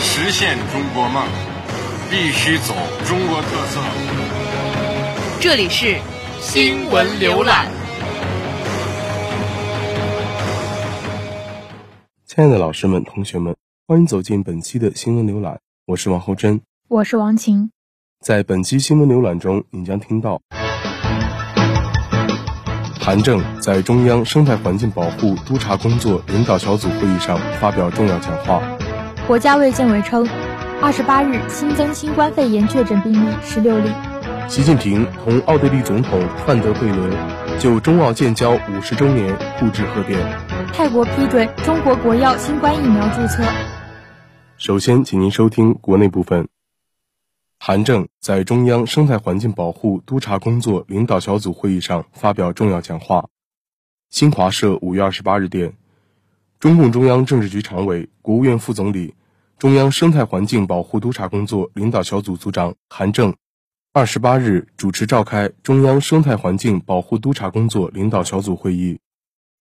实现中国梦，必须走中国特色。这里是新闻浏览。亲爱的老师们、同学们，欢迎走进本期的新闻浏览，我是王厚珍，我是王晴。在本期新闻浏览中，你将听到。韩正在中央生态环境保护督察工作领导小组会议上发表重要讲话。国家卫健委称，二十八日新增新冠肺炎确诊病例十六例。习近平同奥地利总统范德贝伦就中澳建交五十周年互致贺电。泰国批准中国国药新冠疫苗注册。首先，请您收听国内部分。韩正在中央生态环境保护督察工作领导小组会议上发表重要讲话。新华社五月二十八日电，中共中央政治局常委、国务院副总理、中央生态环境保护督查工作领导小组组长韩正，二十八日主持召开中央生态环境保护督查工作领导小组会议，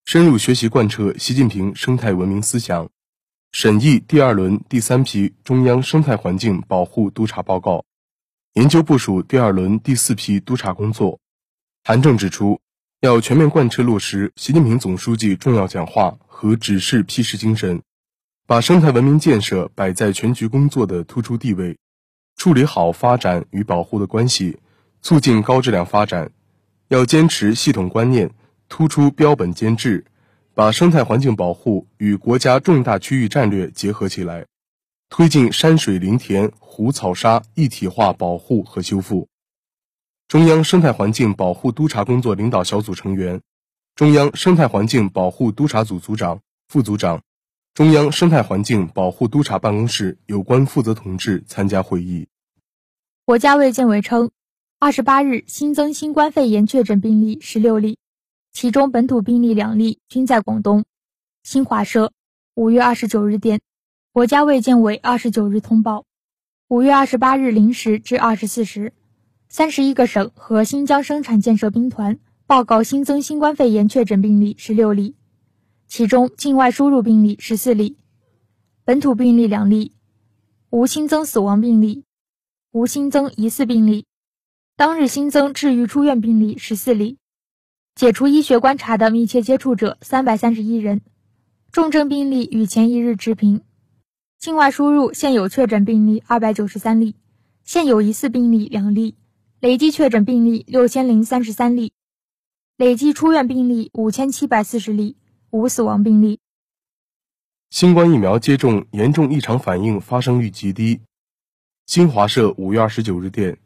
深入学习贯彻习近平生态文明思想，审议第二轮第三批中央生态环境保护督查报告。研究部署第二轮第四批督查工作，韩正指出，要全面贯彻落实习近平总书记重要讲话和指示批示精神，把生态文明建设摆在全局工作的突出地位，处理好发展与保护的关系，促进高质量发展。要坚持系统观念，突出标本兼治，把生态环境保护与国家重大区域战略结合起来。推进山水林田湖草沙一体化保护和修复。中央生态环境保护督察工作领导小组成员、中央生态环境保护督察组组长、副组长、中央生态环境保护督察办公室有关负责同志参加会议。国家卫健委称，二十八日新增新冠肺炎确诊病例十六例，其中本土病例两例，均在广东。新华社五月二十九日电。国家卫健委二十九日通报，五月二十八日零时至二十四时，三十一个省和新疆生产建设兵团报告新增新冠肺炎确诊病例十六例，其中境外输入病例十四例，本土病例两例，无新增死亡病例，无新增疑似病例。当日新增治愈出院病例十四例，解除医学观察的密切接触者三百三十一人，重症病例与前一日持平。境外输入现有确诊病例二百九十三例，现有疑似病例两例，累计确诊病例六千零三十三例，累计出院病例五千七百四十例，无死亡病例。新冠疫苗接种严重异常反应发生率极低。新华社五月二十九日电，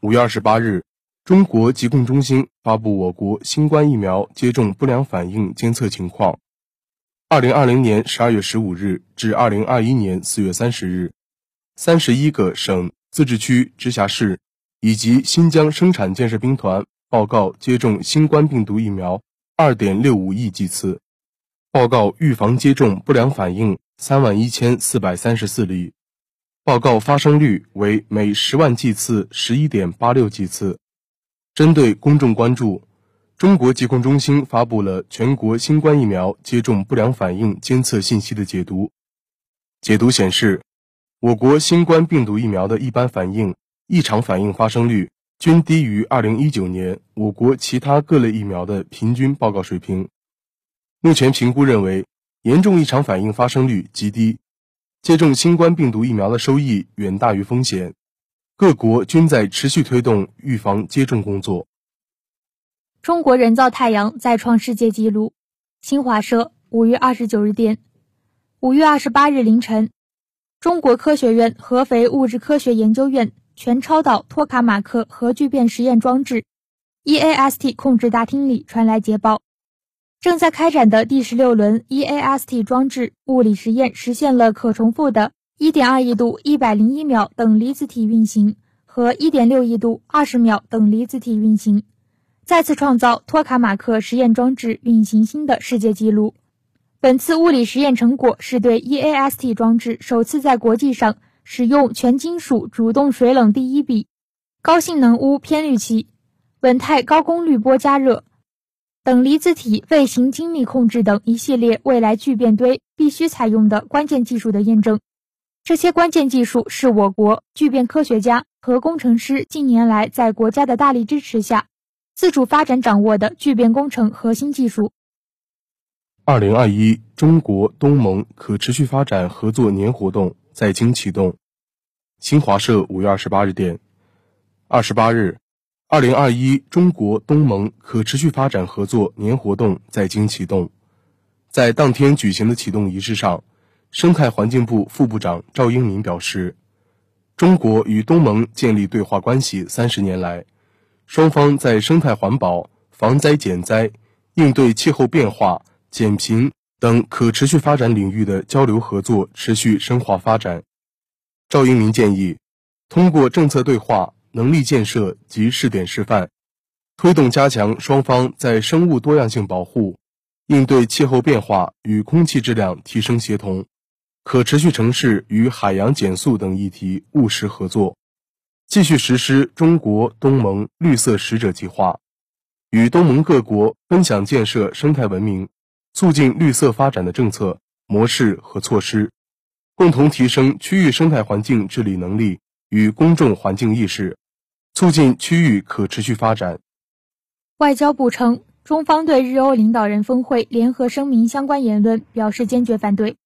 五月二十八日，中国疾控中心发布我国新冠疫苗接种不良反应监测情况。二零二零年十二月十五日至二零二一年四月三十日，三十一个省、自治区、直辖市以及新疆生产建设兵团报告接种新冠病毒疫苗二点六五亿剂次，报告预防接种不良反应三万一千四百三十四例，报告发生率为每十万剂次十一点八六剂次。针对公众关注。中国疾控中心发布了全国新冠疫苗接种不良反应监测信息的解读。解读显示，我国新冠病毒疫苗的一般反应、异常反应发生率均低于2019年我国其他各类疫苗的平均报告水平。目前评估认为，严重异常反应发生率极低，接种新冠病毒疫苗的收益远大于风险。各国均在持续推动预防接种工作。中国人造太阳再创世界纪录。新华社五月二十九日电，五月二十八日凌晨，中国科学院合肥物质科学研究院全超导托卡马克核聚变实验装置 （EAST） 控制大厅里传来捷报：正在开展的第十六轮 EAST 装置物理实验实现了可重复的一点二亿度一百零一秒等离子体运行和一点六亿度二十秒等离子体运行，再次创造托卡马克实验装置运行新的世界纪录。本次物理实验成果是对 EAST 装置首次在国际上使用全金属主动水冷第一笔、高性能钨偏滤器、稳态高功率波加热等离子体卫星精密控制等一系列未来聚变堆必须采用的关键技术的验证。这些关键技术是我国聚变科学家和工程师近年来在国家的大力支持下，自主发展掌握的聚变工程核心技术。二零二一中国东盟可持续发展合作年活动在京启动。新华社五月二十八日电，二十八日，二零二一中国东盟可持续发展合作年活动在京启动。在当天举行的启动仪式上。生态环境部副部长赵英民表示，中国与东盟建立对话关系三十年来，双方在生态环保、防灾减灾、应对气候变化、减贫等可持续发展领域的交流合作持续深化发展。赵英民建议，通过政策对话、能力建设及试点示范，推动加强双方在生物多样性保护、应对气候变化与空气质量提升协同。可持续城市与海洋减速等议题务实合作，继续实施中国东盟绿色使者计划，与东盟各国分享建设生态文明、促进绿色发展的政策模式和措施，共同提升区域生态环境治理能力与公众环境意识，促进区域可持续发展。外交部称，中方对日欧领导人峰会联合声明相关言论表示坚决反对。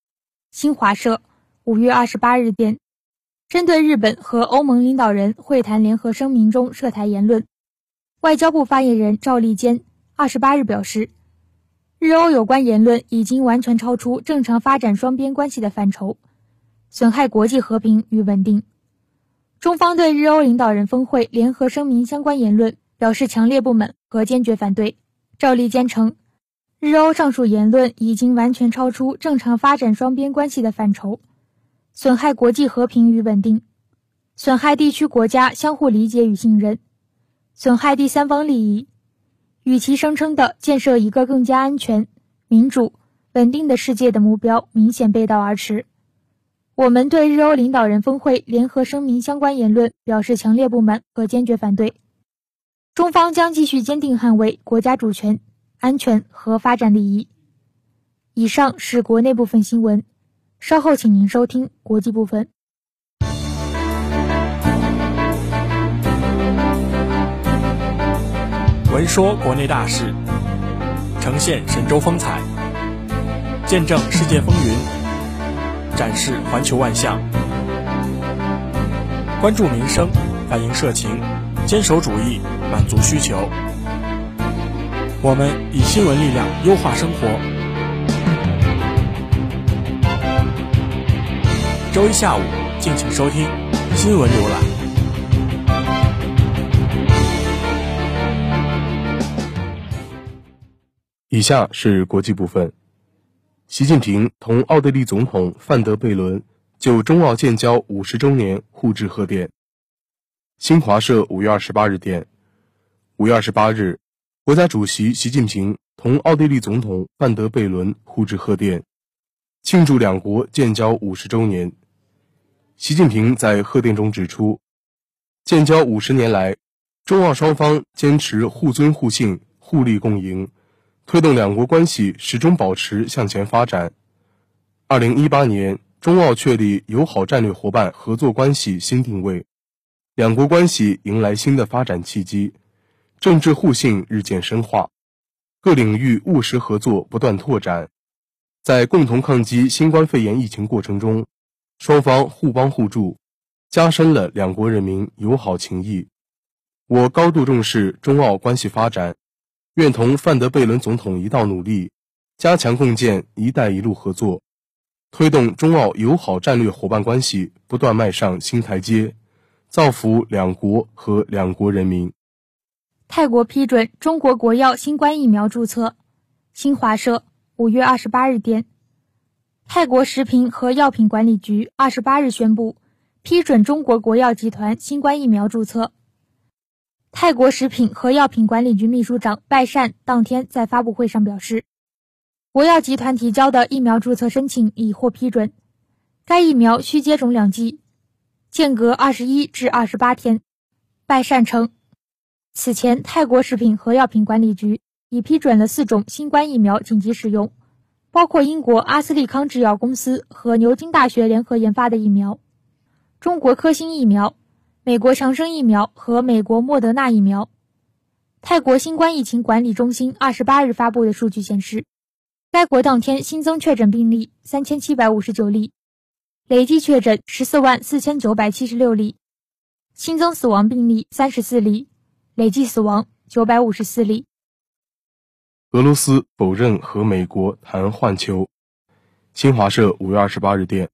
新华社五月二十八日电，针对日本和欧盟领导人会谈联合声明中涉台言论，外交部发言人赵立坚二十八日表示，日欧有关言论已经完全超出正常发展双边关系的范畴，损害国际和平与稳定。中方对日欧领导人峰会联合声明相关言论表示强烈不满和坚决反对。赵立坚称。日欧上述言论已经完全超出正常发展双边关系的范畴，损害国际和平与稳定，损害地区国家相互理解与信任，损害第三方利益，与其声称的建设一个更加安全、民主、稳定的世界的目标明显背道而驰。我们对日欧领导人峰会联合声明相关言论表示强烈不满和坚决反对。中方将继续坚定捍卫国家主权。安全和发展利益。以上是国内部分新闻，稍后请您收听国际部分。闻说国内大事，呈现神州风采，见证世界风云，展示环球万象，关注民生，反映社情，坚守主义，满足需求。我们以新闻力量优化生活。周一下午，敬请收听新闻浏览。以下是国际部分：习近平同奥地利总统范德贝伦就中奥建交五十周年互致贺电。新华社五月二十八日电，五月二十八日。国家主席习近平同奥地利总统范德贝伦互致贺电，庆祝两国建交五十周年。习近平在贺电中指出，建交五十年来，中奥双方坚持互尊互信、互利共赢，推动两国关系始终保持向前发展。二零一八年，中澳确立友好战略伙伴合作关系新定位，两国关系迎来新的发展契机。政治互信日渐深化，各领域务实合作不断拓展，在共同抗击新冠肺炎疫情过程中，双方互帮互助，加深了两国人民友好情谊。我高度重视中澳关系发展，愿同范德贝伦总统一道努力，加强共建“一带一路”合作，推动中澳友好战略伙伴关系不断迈上新台阶，造福两国和两国人民。泰国批准中国国药新冠疫苗注册。新华社五月二十八日电，泰国食品和药品管理局二十八日宣布批准中国国药集团新冠疫苗注册。泰国食品和药品管理局秘书长拜善当天在发布会上表示，国药集团提交的疫苗注册申请已获批准。该疫苗需接种两剂，间隔二十一至二十八天。拜善称，此前泰国食品和药品管理局已批准了四种新冠疫苗紧急使用，包括英国阿斯利康制药公司和牛津大学联合研发的疫苗，中国科兴疫苗。美国强生疫苗和美国莫德纳疫苗。泰国新冠疫情管理中心二十八日发布的数据显示，该国当天新增确诊病例三千七百五十九例，累计确诊十四万四千九百七十六例，新增死亡病例三十四例，累计死亡九百五十四例。俄罗斯否认和美国谈换球。新华社五月二十八日电。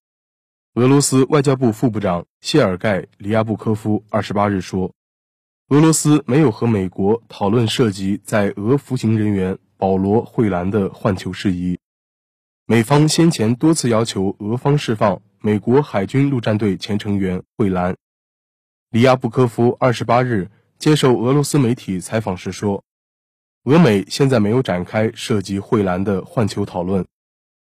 俄罗斯外交部副部长谢尔盖·里亚布科夫二十八日说，俄罗斯没有和美国讨论涉及在俄服刑人员保罗·惠兰的换囚事宜。美方先前多次要求俄方释放美国海军陆战队前成员惠兰。里亚布科夫二十八日接受俄罗斯媒体采访时说，俄美现在没有展开涉及惠兰的换囚讨论。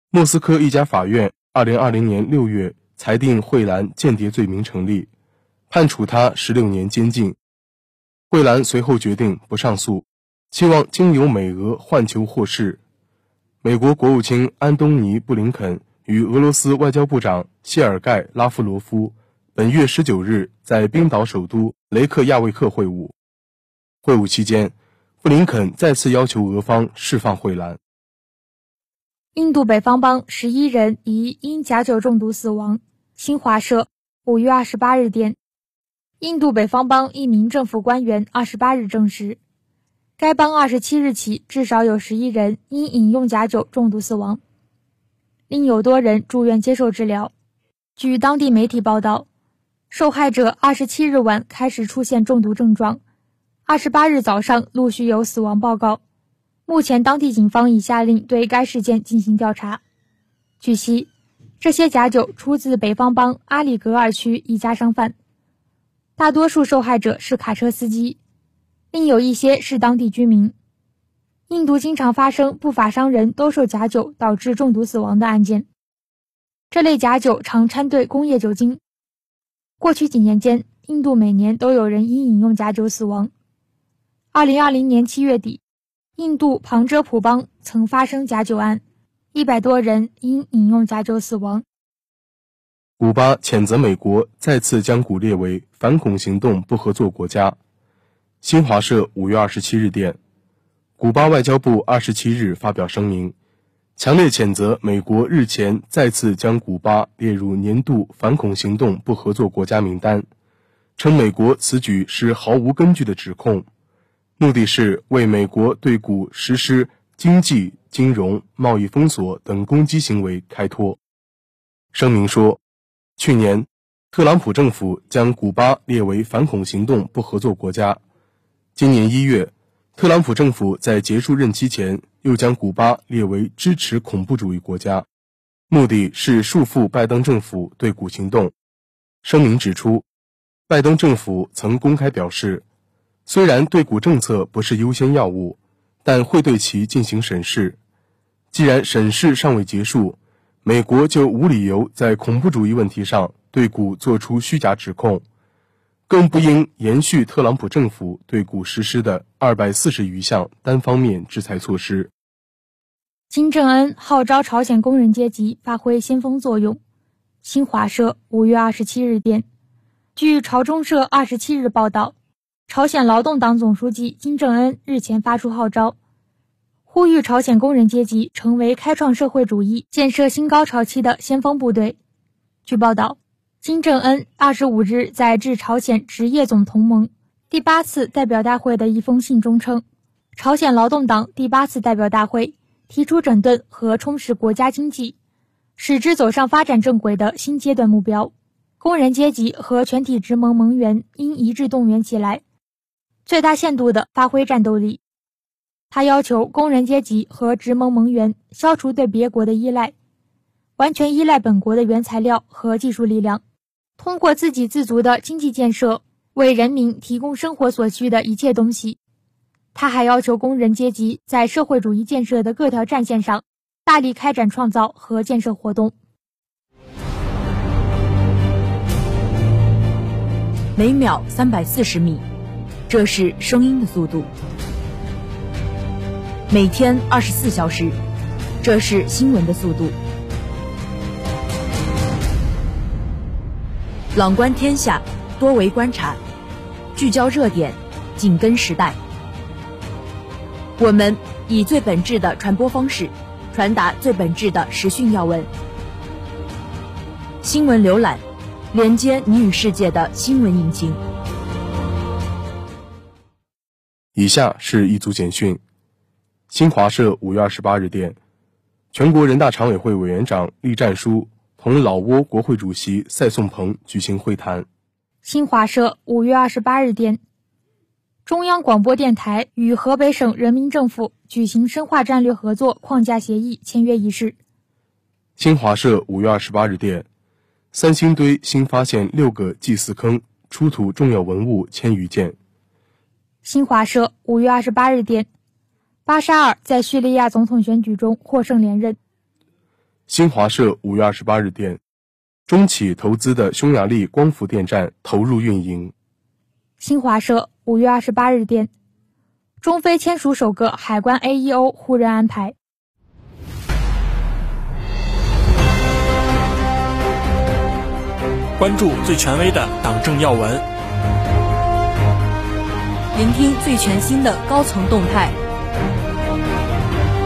莫斯科一家法院二零二零年六月。裁定惠兰间谍罪名成立，判处他十六年监禁。惠兰随后决定不上诉，期望经由美俄换囚获释。美国国务卿安东尼·布林肯与俄罗斯外交部长谢尔盖·拉夫罗夫本月十九日在冰岛首都雷克雅未克会晤。会晤期间，布林肯再次要求俄方释放惠兰。印度北方邦十一人疑因假酒中毒死亡。新华社五月二十八日电，印度北方邦一名政府官员二十八日证实，该邦二十七日起至少有十一人因饮用假酒中毒死亡，另有多人住院接受治疗。据当地媒体报道，受害者二十七日晚开始出现中毒症状，二十八日早上陆续有死亡报告。目前，当地警方已下令对该事件进行调查。据悉。这些假酒出自北方邦阿里格尔区一家商贩，大多数受害者是卡车司机，另有一些是当地居民。印度经常发生不法商人兜售假酒导致中毒死亡的案件，这类假酒常掺兑工业酒精。过去几年间，印度每年都有人因饮用假酒死亡。二零二零年七月底，印度旁遮普邦曾发生假酒案。一百多人因饮用假酒死亡。古巴谴责美国再次将古列为反恐行动不合作国家。新华社五月二十七日电，古巴外交部二十七日发表声明，强烈谴责美国日前再次将古巴列入年度反恐行动不合作国家名单，称美国此举是毫无根据的指控，目的是为美国对古实施经济。金融、贸易封锁等攻击行为开脱。声明说，去年特朗普政府将古巴列为反恐行动不合作国家。今年一月，特朗普政府在结束任期前又将古巴列为支持恐怖主义国家，目的是束缚拜登政府对古行动。声明指出，拜登政府曾公开表示，虽然对古政策不是优先要务，但会对其进行审视。既然审视尚未结束，美国就无理由在恐怖主义问题上对古做出虚假指控，更不应延续特朗普政府对古实施的二百四十余项单方面制裁措施。金正恩号召朝鲜工人阶级发挥先锋作用。新华社五月二十七日电，据朝中社二十七日报道，朝鲜劳动党总书记金正恩日前发出号召。呼吁朝鲜工人阶级成为开创社会主义建设新高潮期的先锋部队。据报道，金正恩二十五日在致朝鲜职业总同盟第八次代表大会的一封信中称，朝鲜劳动党第八次代表大会提出整顿和充实国家经济，使之走上发展正轨的新阶段目标。工人阶级和全体职盟盟员应一致动员起来，最大限度地发挥战斗力。他要求工人阶级和职盟盟员消除对别国的依赖，完全依赖本国的原材料和技术力量，通过自给自足的经济建设，为人民提供生活所需的一切东西。他还要求工人阶级在社会主义建设的各条战线上，大力开展创造和建设活动。每秒三百四十米，这是声音的速度；每天二十四小时，这是新闻的速度。朗观天下，多维观察，聚焦热点，紧跟时代。我们以最本质的传播方式，传达最本质的时讯要闻。新闻浏览，连接你与世界的新闻引擎。以下是一组简讯：新华社五月二十八日电，全国人大常委会委员长栗战书同老挝国会主席赛颂鹏举行会谈。新华社五月二十八日电。中央广播电台与河北省人民政府举行深化战略合作框架协议签约仪式。新华社五月二十八日电，三星堆新发现六个祭祀坑，出土重要文物千余件。新华社五月二十八日电，巴沙尔在叙利亚总统选举中获胜连任。新华社五月二十八日电，中企投资的匈牙利光伏电站投入运营。新华社。五月二十八日电，中非签署首个海关 AEO 互认安排。关注最权威的党政要闻，聆听最全新的高层动态，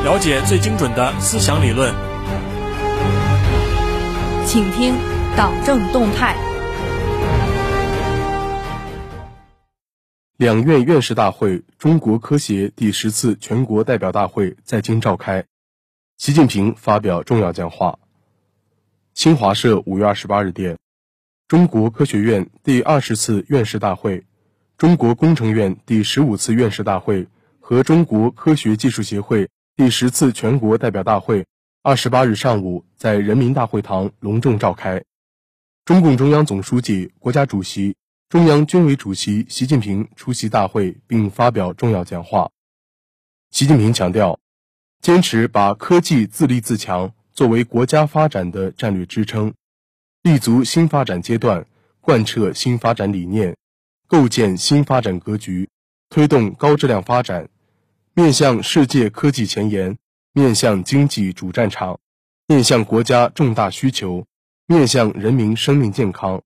了解最精准的思想理论，请听党政动态。两院院士大会、中国科协第十次全国代表大会在京召开，习近平发表重要讲话。新华社五月二十八日电，中国科学院第二十次院士大会、中国工程院第十五次院士大会和中国科学技术协会第十次全国代表大会二十八日上午在人民大会堂隆重召开，中共中央总书记、国家主席。中央军委主席习近平出席大会并发表重要讲话。习近平强调，坚持把科技自立自强作为国家发展的战略支撑，立足新发展阶段，贯彻新发展理念，构建新发展格局，推动高质量发展，面向世界科技前沿，面向经济主战场，面向国家重大需求，面向人民生命健康。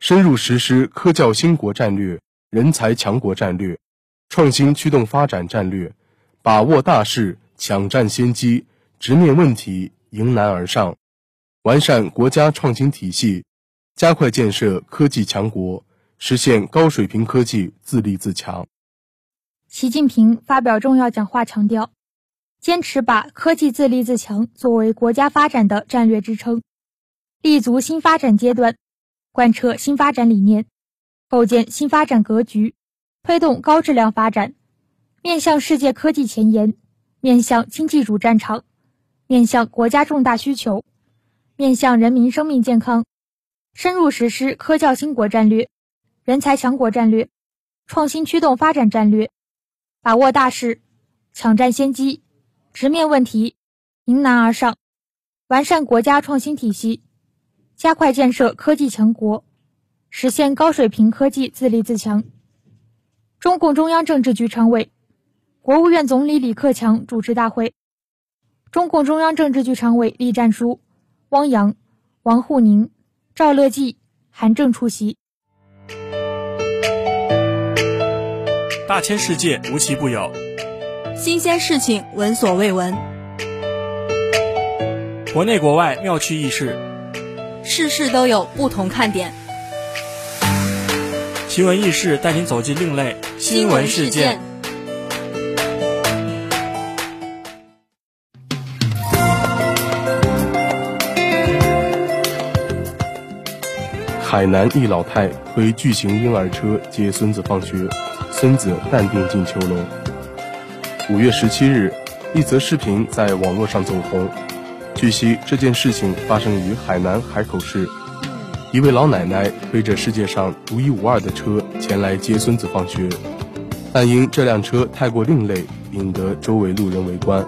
深入实施科教兴国战略、人才强国战略、创新驱动发展战略，把握大势，抢占先机，直面问题，迎难而上，完善国家创新体系，加快建设科技强国，实现高水平科技自立自强。习近平发表重要讲话，强调，坚持把科技自立自强作为国家发展的战略支撑，立足新发展阶段。贯彻新发展理念，构建新发展格局，推动高质量发展，面向世界科技前沿，面向经济主战场，面向国家重大需求，面向人民生命健康，深入实施科教兴国战略、人才强国战略、创新驱动发展战略，把握大势，抢占先机，直面问题，迎难而上，完善国家创新体系。加快建设科技强国，实现高水平科技自立自强。中共中央政治局常委、国务院总理李克强主持大会。中共中央政治局常委栗战书、汪洋、王沪宁、赵乐际、韩正出席。大千世界无奇不有，新鲜事情闻所未闻，国内国外妙趣轶事。事事都有不同看点，奇闻异事带您走进另类新闻事件。海南一老太推巨型婴儿车接孙子放学，孙子淡定进囚笼。五月十七日，一则视频在网络上走红。据悉，这件事情发生于海南海口市，一位老奶奶推着世界上独一无二的车前来接孙子放学，但因这辆车太过另类，引得周围路人围观。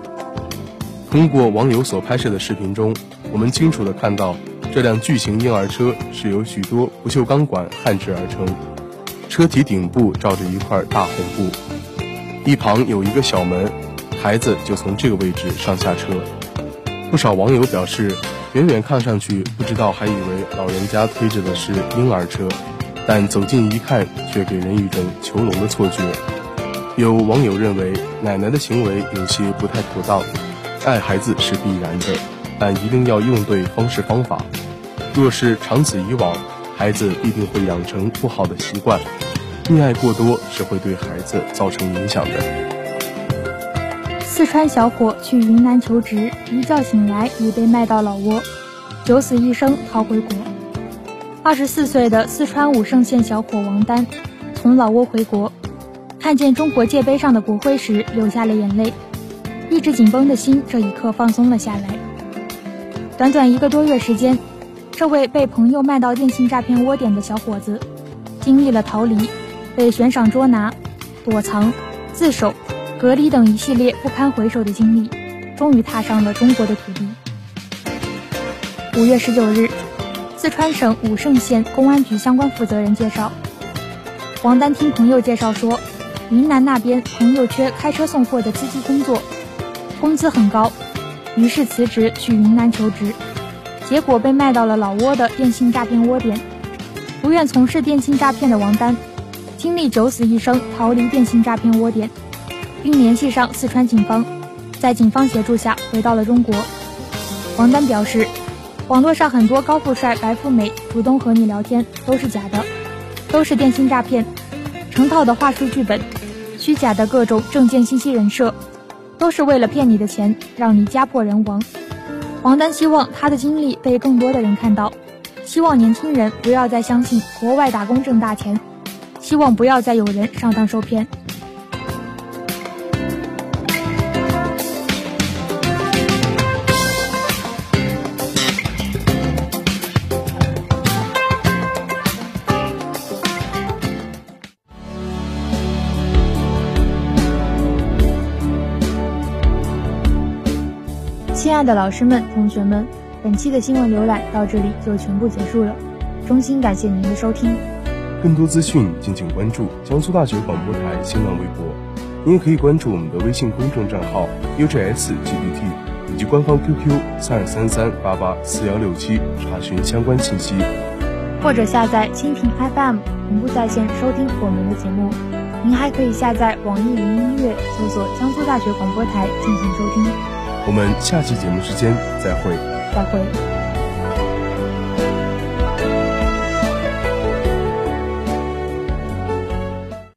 通过网友所拍摄的视频中，我们清楚地看到，这辆巨型婴儿车是由许多不锈钢管焊制而成，车体顶部罩着一块大红布，一旁有一个小门，孩子就从这个位置上下车。不少网友表示，远远看上去不知道还以为老人家推着的是婴儿车，但走近一看却给人一种囚笼的错觉。有网友认为奶奶的行为有些不太妥当，爱孩子是必然的，但一定要用对方式方法。若是长此以往，孩子必定会养成不好的习惯，溺爱过多是会对孩子造成影响的。四川小伙去云南求职，一觉醒来已被卖到老挝，九死一生逃回国。二十四岁的四川武胜县小伙王丹从老挝回国，看见中国界碑上的国徽时流下了眼泪，一直紧绷的心这一刻放松了下来。短短一个多月时间，这位被朋友卖到电信诈骗窝点的小伙子，经历了逃离、被悬赏捉拿、躲藏、自首。隔离等一系列不堪回首的经历，终于踏上了中国的土地。五月十九日，四川省武胜县公安局相关负责人介绍，王丹听朋友介绍说，云南那边朋友缺开车送货的司机工作，工资很高，于是辞职去云南求职，结果被卖到了老挝的电信诈骗窝点。不愿从事电信诈骗的王丹，经历九死一生逃离电信诈骗窝点。并联系上四川警方，在警方协助下回到了中国。王丹表示，网络上很多高富帅、白富美主动和你聊天都是假的，都是电信诈骗，成套的话术剧本，虚假的各种证件信息人设，都是为了骗你的钱，让你家破人亡。王丹希望他的经历被更多的人看到，希望年轻人不要再相信国外打工挣大钱，希望不要再有人上当受骗。亲爱的老师们、同学们，本期的新闻浏览到这里就全部结束了，衷心感谢您的收听。更多资讯敬请关注江苏大学广播台新浪微博，您也可以关注我们的微信公众账号 U J S G D T 以及官方 QQ 三二三三八八四幺六七查询相关信息，或者下载蜻蜓 FM 同步在线收听我们的节目。您还可以下载网易云音乐，搜索江苏大学广播台进行收听。我们下期节目时间再会。再会。